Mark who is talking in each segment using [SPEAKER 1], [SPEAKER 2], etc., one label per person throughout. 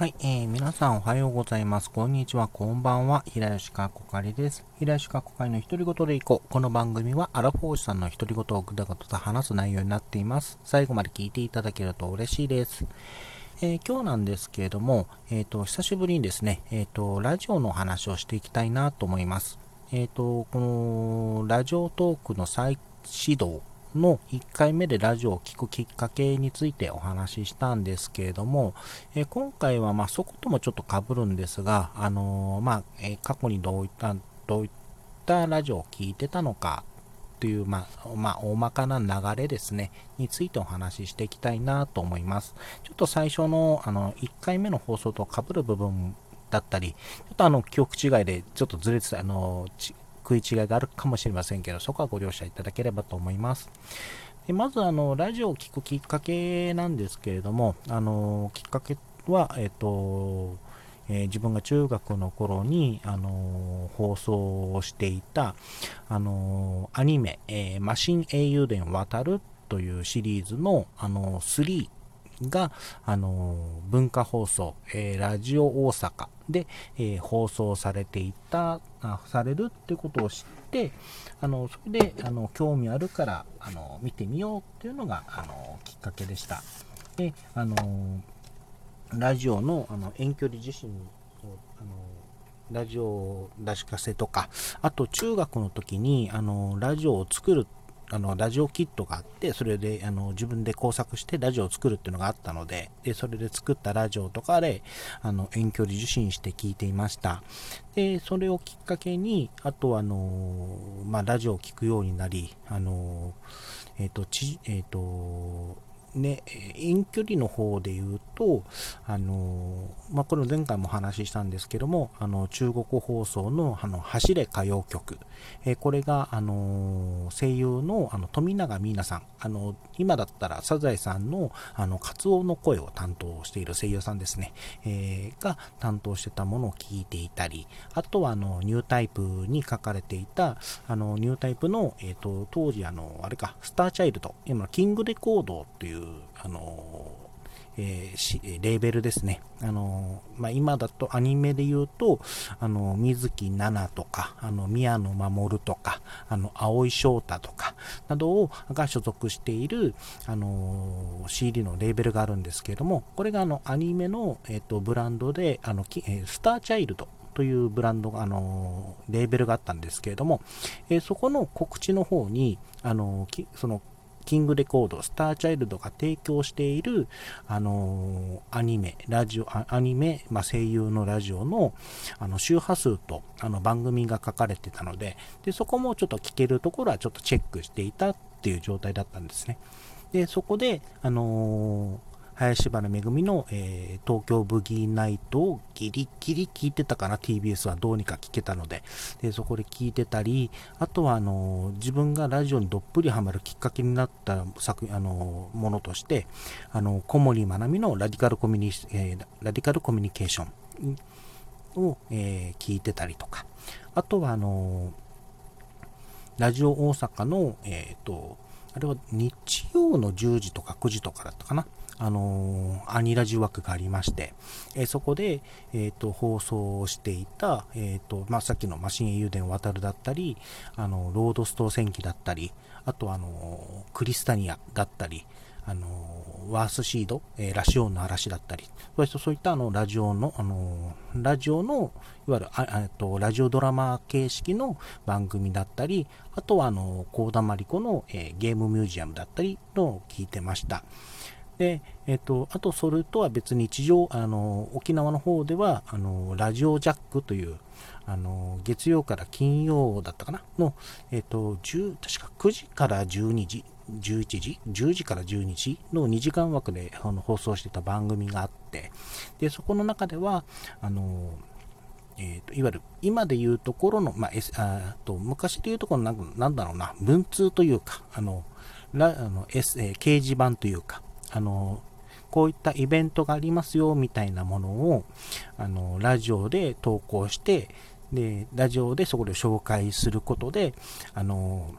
[SPEAKER 1] はい、えー、皆さんおはようございます。こんにちは、こんばんは。平吉かこかりです。平吉かこかりの独り言でいこう。この番組はアラフォーシさんの独り言をぐだぐだと話す内容になっています。最後まで聞いていただけると嬉しいです。えー、今日なんですけれども、えっ、ー、と、久しぶりにですね、えっ、ー、と、ラジオの話をしていきたいなと思います。えっ、と、この、ラジオトークの再始動の1回目でラジオを聴くきっかけについてお話ししたんですけれども、え今回はまそこともちょっとかぶるんですが、あの、まあ、え過去にどういった、どういったラジオを聴いてたのかという、まあ、まあ、大まかな流れですね、についてお話ししていきたいなと思います。ちょっと最初の、あの、1回目の放送とかぶる部分だったり、ちょっとあの、記憶違いでちょっとずれてた、あの、食い違いがあるかもしれませんけど、そこはご了承いただければと思います。でまず、あの、ラジオを聴くきっかけなんですけれども、あの、きっかけは、えっと、えー、自分が中学の頃に、あの放送をしていた、あのアニメ、えー、マシン英雄伝渡るというシリーズの、あの3が、あの文化放送、えー、ラジオ大阪で、えー、放送されていた、あされるってことを知って、あのそれであの興味あるからあの見てみようっていうのがあのきっかけでした。であのラジオのあの遠距離受信をあのラジオ出しかせとか、あと中学の時にあのラジオを作るあの、ラジオキットがあって、それで、あの、自分で工作してラジオを作るっていうのがあったので、で、それで作ったラジオとかで、あの、遠距離受信して聞いていました。で、それをきっかけに、あと、あの、まあ、ラジオを聴くようになり、あの、えっ、ー、と、ち、え、ー、と、ね、遠距離の方で言うと、あの、まあ、これ前回も話したんですけども、あの、中国放送の、あの、走れ歌謡曲。えこれが、あの、声優の、あの、富永美奈さん。あの、今だったら、サザエさんの、あの、カツオの声を担当している声優さんですね。えー、が担当してたものを聞いていたり、あとは、あの、ニュータイプに書かれていた、あの、ニュータイプの、えっ、ー、と、当時、あの、あれか、スターチャイルド、今キングレコードっていう、あのえー、レーベルですね。あのまあ、今だとアニメで言うと、あの、水木奈々とか、あの、宮野守とか、あの、青井翔太とか、などを、が所属している、あの、CD のレーベルがあるんですけれども、これがあの、アニメの、えっ、と、ブランドで、あの、スターチャイルドというブランドが、あの、レーベルがあったんですけれども、えー、そこの告知の方に、あの、そのキングレコード、スターチャイルドが提供している、あのー、アニメ、ラジオ、アニメ、まあ、声優のラジオの、あの、周波数と、あの、番組が書かれてたので、で、そこもちょっと聞けるところはちょっとチェックしていたっていう状態だったんですね。で、そこで、あのー林原めぐみの、えー、東京ブギーナイトをギリギリ聞いてたかな、TBS はどうにか聞けたので、でそこで聞いてたり、あとはあの自分がラジオにどっぷりハマるきっかけになった作あのものとして、あの小森まなみのラディカルコミュニ、えー、ラディカルコミュニケーションを、えー、聞いてたりとか、あとはあのラジオ大阪の、えっ、ー、と、あれは日曜の10時とか9時とかだったかな。あのー、アニラジ枠がありまして、えー、そこで、えーと、放送していた、えーとまあ、さっきのマシン英雄伝渡るだったり、あのロードストー戦記だったり、あとあのクリスタニアだったり、あのワースシード、えー、ラシオンの嵐だったり、そういったあのラジオの、あのラジオの、いわゆるあとラジオドラマ形式の番組だったり、あとはあの、コーダマリコの、えー、ゲームミュージアムだったりのを聞いてました。で、えっ、と、あとそれとは別に地上、あの、沖縄の方では、あの、ラジオジャックという、あの、月曜から金曜だったかな？の、えっ、と、10、確か9時から12時、11時 ?10 時から12時の2時間枠であの放送してた番組があって、で、そこの中では、あの、えーと、いわゆる今でいうところの、まあ、あと昔でいうところのなんだろうな、文通というか、あの、あの S、掲示板というか、あの、こういったイベントがありますよみたいなものをあのラジオで投稿してでラジオでそこで紹介することであの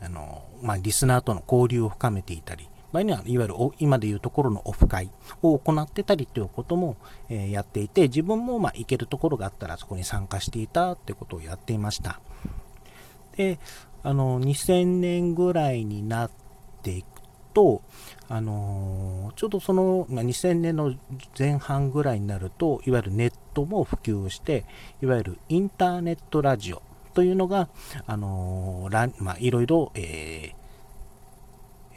[SPEAKER 1] あの、まあ、リスナーとの交流を深めていたり、場合には、いわゆる今でいうところのオフ会を行ってたりということも、えー、やっていて、自分もまあ行けるところがあったらそこに参加していたってことをやっていました。で、あの、2000年ぐらいになってと、あのちょうどその、ま、2000年の前半ぐらいになると、いわゆるネットも普及して、いわゆるインターネットラジオというのが、あのまあ、いろいろ、えー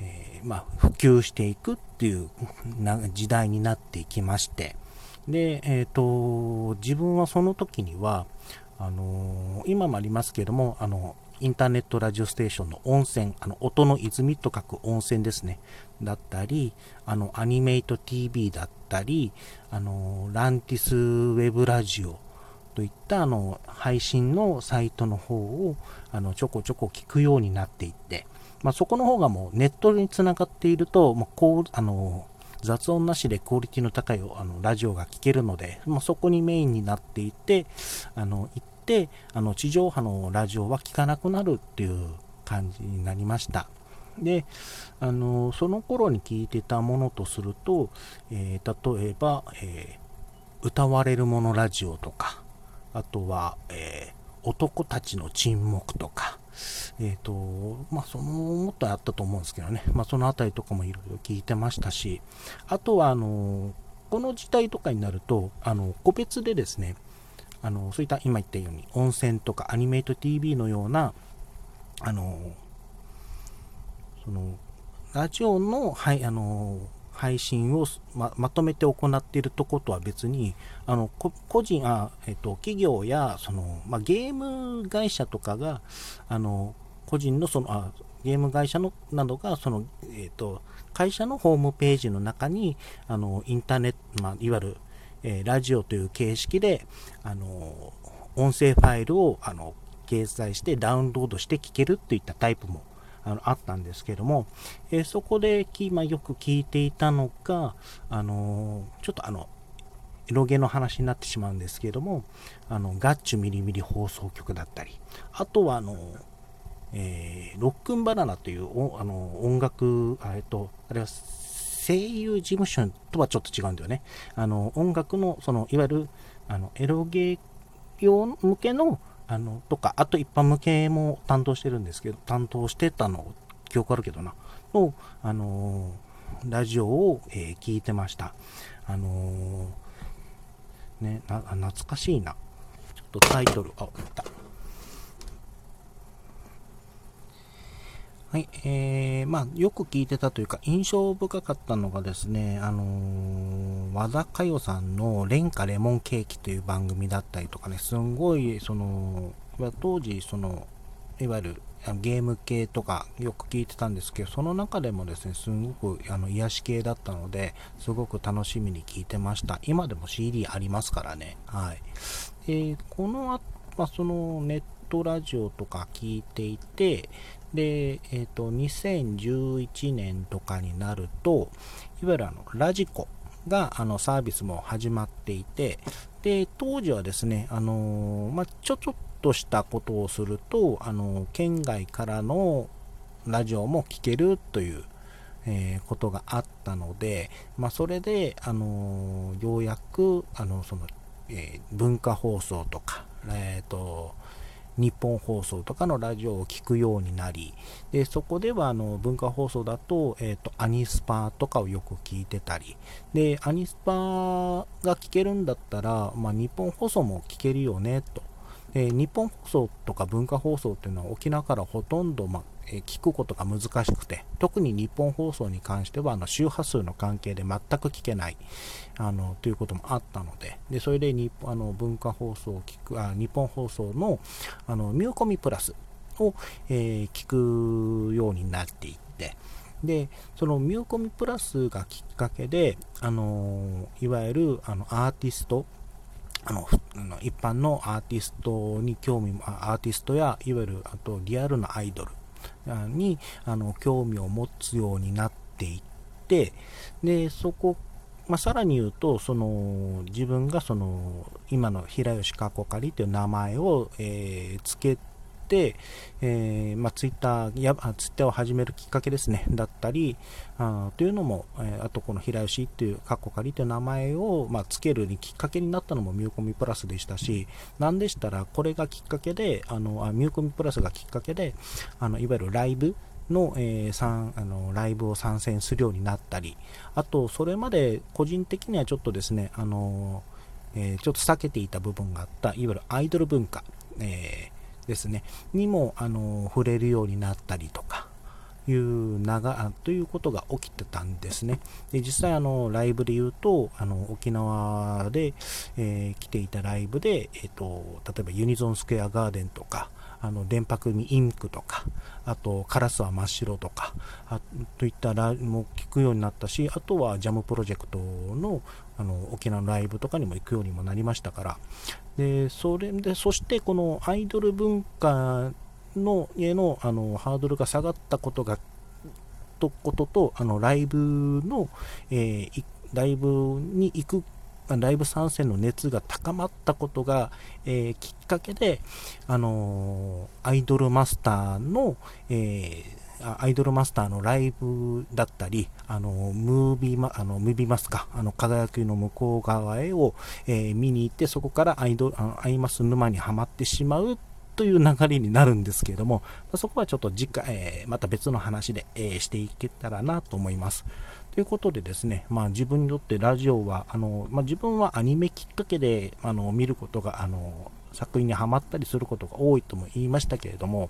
[SPEAKER 1] えー、まあ、普及していくっていう時代になっていきまして、で、えっ、ー、と、自分はその時には、あの今もありますけども、あの、インターネットラジオステーションの温泉、あの、音の泉と書く温泉ですね。だったり、あの、アニメイト TV だったり、あの、ランティスウェブラジオといったあの配信のサイトの方をあのちょこちょこ聞くようになっていって、まあ、そこの方がもうネットにつながっていると、まあ、こうあの雑音なしでクオリティの高いあのラジオが聴けるので、まあ、そこにメインになっていてあの行ってあの地上波のラジオは聴かなくなるっていう感じになりました。であのその頃に聞いてたものとすると、えー、例えば、えー、歌われるものラジオとかあとは、えー、男たちの沈黙とか、えっ、と、まあ、その、もっとあったと思うんですけどね、まあ、そのあたりとかもいろいろ聞いてましたし、あとは、あの、この時代とかになると、あの、個別でですね、あの、そういった今言ったように、温泉とかアニメイト TV のような、あの、その、ラジオの、はい、あの、配信をままとめて行っているとことは別に、あの個人あ、えっと、企業やその、まあゲーム会社とかが、あの個人のそのあゲーム会社のなどがその、えっと、会社のホームページの中にあのインターネット、まあ、いわゆる、えー、ラジオという形式であの音声ファイルをあの掲載してダウンロードして聞けるといったタイプもあのあったんですけども、えー、そこで、まあ、よく聞いていたのが、あの、ちょっとあの、エロゲの話になってしまうんですけども、あの、ガッチュミリミリ放送局だったり、あとはあの、えー、ロックンバナナというあの音楽、えっと、あれは声優事務所とはちょっと違うんだよね。あの、音楽の、その、いわゆる、あの、エロゲー用向けの、あの、とか、あと一般向けも担当してるんですけど、担当してたの、記憶あるけどな、の、あのー、ラジオを、えー、聞いてました。あのー、ね、な、懐かしいな。ちょっとタイトル、あ、った。はい、えー、まあ、よく聞いてたというか、印象深かったのがですね、あのー、和田佳代さんの廉価レモンケーキという番組だったりとかね、すんごい、その、当時、その、いわゆるゲーム系とかよく聞いてたんですけど、その中でもですね、すごくあの癒し系だったので、すごく楽しみに聞いてました。今でも CD ありますからね。はい。で、この後、まあ、そのネットラジオとか聞いていて、で、えっ、ー、と、2011年とかになると、いわゆるあの、ラジコが、あの、サービスも始まっていて、で、当時はですね、あのー、まあ、ちょちょっとしたことをすると、あのー、県外からのラジオも聴けるという、えー、ことがあったので、まあ、それで、あのようやく、あの、その、え文化放送とか、えっ、と、日本放送とかのラジオを聴くようになり、でそこではあの文化放送だと,、えーと、アニスパとかをよく聞いてたり、でアニスパが聴けるんだったら、まあ、日本放送も聞けるよねと。で日本放送とか文化放送っていうのは沖縄からほとんど、まあ、え聞くことが難しくて、特に日本放送に関しては、あの周波数の関係で全く聞けないあのということもあったので、でそれで日あの文化放送を聞くあ、日本放送のあのミューコミプラスを、えー、聞くようになっていって、で、そのミューコミプラスがきっかけで、あのいわゆるあのアーティスト、あの一般のアーティストに興味も、アーティストやいわゆるあとリアルなアイドルにあの興味を持つようになっていって、で、そこ、まあ、さらに言うと、その自分がその今の平吉過去仮という名前を、えー、つけ、えー、まあ、ツイッターや、ツイッターを始めるきっかけですね、だったり、あというのも、え、あとこの平吉っていう、カッコ仮という名前を、まあ、つけるにきっかけになったのもミューコミプラスでしたし、なんでしたら、これがきっかけで、あの、あミューコミプラスがきっかけで、あの、いわゆるライブ、の,、えー、あのライブを参戦するようになったり、あと、それまで個人的にはちょっとですね、あのえー、ちょっと避けていた部分があった、いわゆるアイドル文化、えー、ですね、にも、あの触れるようになったりとか、いう長ということが起きてたんですね。で実際あのライブで言うとあの沖縄で、えー、来ていたライブで、えーと、例えばユニゾンスクエアガーデンとかあの電白にインクとかあとカラスは真っ白とかあといったライブも聞くようになったしあとはジャムプロジェクトのあの沖縄のライブとかにも行くようにもなりましたからでそれでそしてこのアイドル文化のへのあのハードルが下がったことがとこととあのライブの、えー、ライブに行くライブ参戦の熱が高まったことが、えー、きっかけで、あのー、アイドルマスターの、えー、アイドルマスターのライブだったり、あの、ムービーマ、あの、ムービーマスか、あの、輝きの向こう側へを、えー、見に行って、そこからアイドル、アイマス沼にはまってしまうという流れになるんですけれども、そこはちょっと次回、えー、また別の話で、えー、していけたらなと思います。ということでですね、まあ、自分にとってラジオは、あのまあ、自分はアニメきっかけであの見ることが、あの作品にはまったりすることが多いとも言いましたけれども、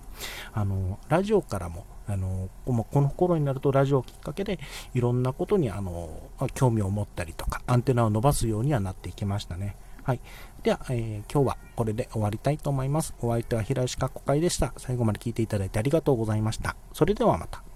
[SPEAKER 1] あのラジオからもあのこの頃になるとラジオをきっかけでいろんなことにあの興味を持ったりとかアンテナを伸ばすようにはなっていきましたね。はい。では、えー、今日はこれで終わりたいと思います。お相手は平石かっこかいでした。最後まで聞いていただいてありがとうございました。それではまた。